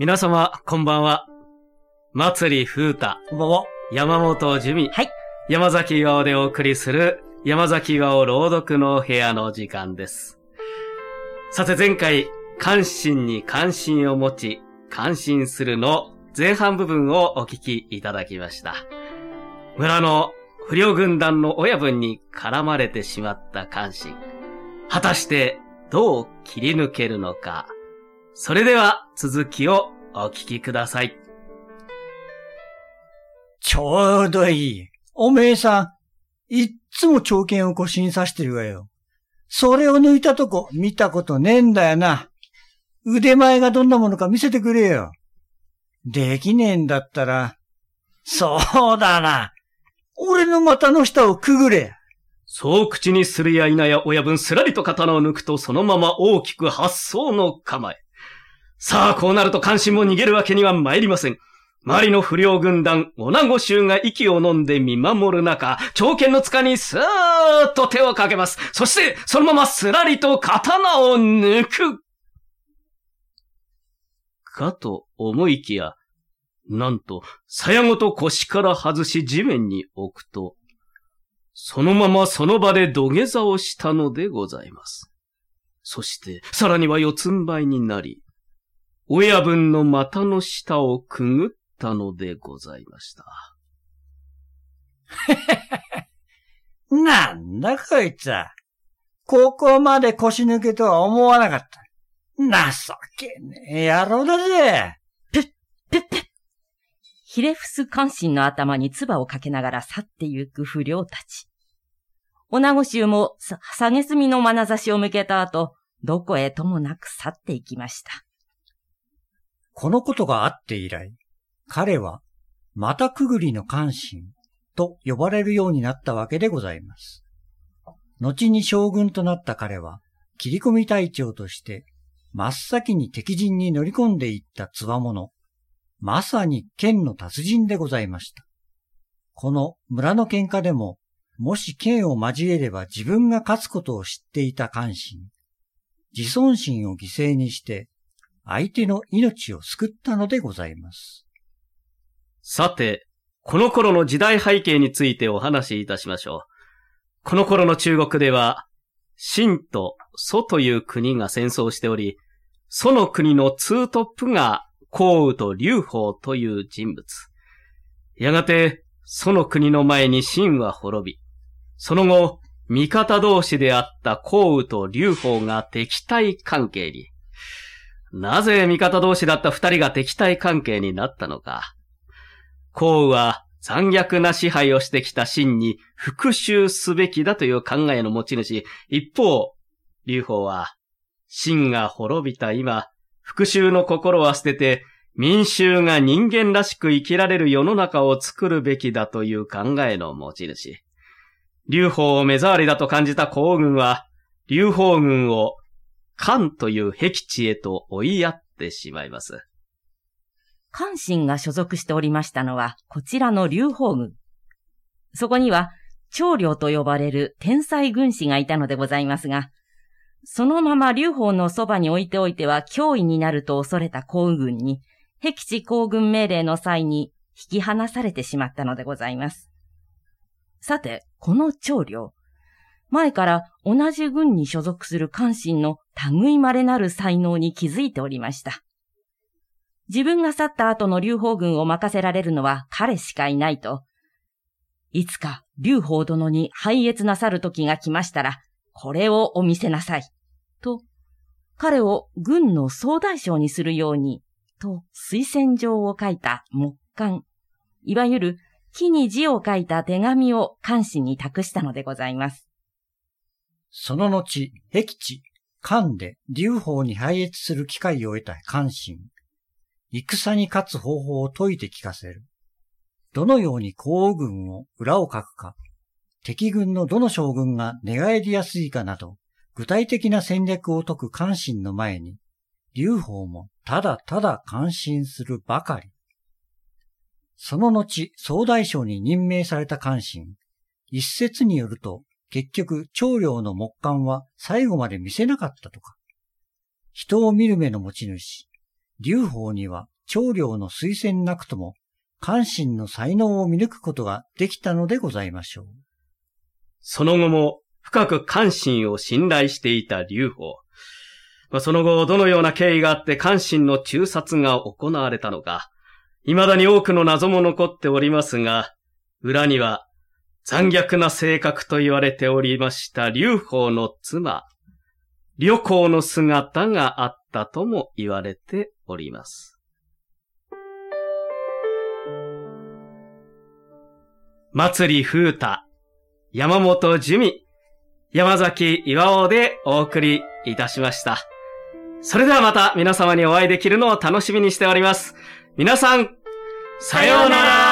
皆様、こんばんは。祭り風太、こんばんは。山本樹美、はい。山崎岩尾でお送りする、山崎岩尾朗読の部屋の時間です。さて前回、関心に関心を持ち、感心するの前半部分をお聞きいただきました。村の不良軍団の親分に絡まれてしまった関心。果たしてどう切り抜けるのか。それでは続きをお聞きください。ちょうどいい。おめえさん、いっつも長剣を腰に刺してるわよ。それを抜いたとこ見たことねえんだよな。腕前がどんなものか見せてくれよ。できねえんだったら、そうだな。俺の股の下をくぐれ。そう口にするや否や親分すらりと刀を抜くとそのまま大きく発想の構え。さあ、こうなると関心も逃げるわけには参りません。周りの不良軍団、女子衆が息を飲んで見守る中、長剣の塚にスーッと手をかけます。そして、そのまますらりと刀を抜く。かと思いきや、なんと、鞘ごと腰から外し地面に置くと、そのままその場で土下座をしたのでございます。そして、さらには四つん這いになり、親分の股の下をくぐったのでございました。なんだこいつは。ここまで腰抜けとは思わなかった。情けねえ野郎だぜ。ぺっぺっひれ伏す関心の頭に唾をかけながら去ってゆく不良たち。女子衆もさ、下げすみの眼差しを向けた後、どこへともなく去っていきました。このことがあって以来、彼は、またくぐりの関心と呼ばれるようになったわけでございます。後に将軍となった彼は、切り込み隊長として、真っ先に敵陣に乗り込んでいったつわもの、まさに剣の達人でございました。この村の喧嘩でも、もし剣を交えれば自分が勝つことを知っていた関心、自尊心を犠牲にして、相手の命を救ったのでございます。さて、この頃の時代背景についてお話しいたしましょう。この頃の中国では、秦と蘇という国が戦争しており、蘇の国のツートップが項羽と劉邦という人物。やがて、蘇の国の前に秦は滅び、その後、味方同士であった項羽と劉邦が敵対関係に。なぜ味方同士だった二人が敵対関係になったのか。項羽は残虐な支配をしてきた秦に復讐すべきだという考えの持ち主。一方、劉邦は秦が滅びた今、復讐の心は捨てて民衆が人間らしく生きられる世の中を作るべきだという考えの持ち主。劉邦を目障りだと感じた項軍は、劉邦軍を漢という僻地へと追いやってしまいます。関心が所属しておりましたのは、こちらの劉邦軍。そこには、長領と呼ばれる天才軍師がいたのでございますが、そのまま劉邦のそばに置いておいては脅威になると恐れた皇軍に、僻地行軍命令の際に引き離されてしまったのでございます。さて、この長領。前から同じ軍に所属する関心の類まれなる才能に気づいておりました。自分が去った後の劉邦軍を任せられるのは彼しかいないと。いつか劉邦殿に拝謁なさる時が来ましたら、これをお見せなさい。と、彼を軍の総大将にするように、と推薦状を書いた木簡。いわゆる木に字を書いた手紙を関心に託したのでございます。その後、僻地、漢で劉邦に拝謁する機会を得た関心。戦に勝つ方法を説いて聞かせる。どのように皇軍を裏をかくか、敵軍のどの将軍が寝返りやすいかなど、具体的な戦略を解く関心の前に、劉邦もただただ感心するばかり。その後、総大将に任命された関心。一説によると、結局、長領の木簡は最後まで見せなかったとか。人を見る目の持ち主、劉邦には長領の推薦なくとも、関心の才能を見抜くことができたのでございましょう。その後も深く関心を信頼していた劉邦。ま、その後、どのような経緯があって関心の中殺が行われたのか、未だに多くの謎も残っておりますが、裏には残虐な性格と言われておりました劉邦の妻、旅行の姿があったとも言われております。祭り風太、山本樹美、山崎岩尾でお送りいたしました。それではまた皆様にお会いできるのを楽しみにしております。皆さん、さようなら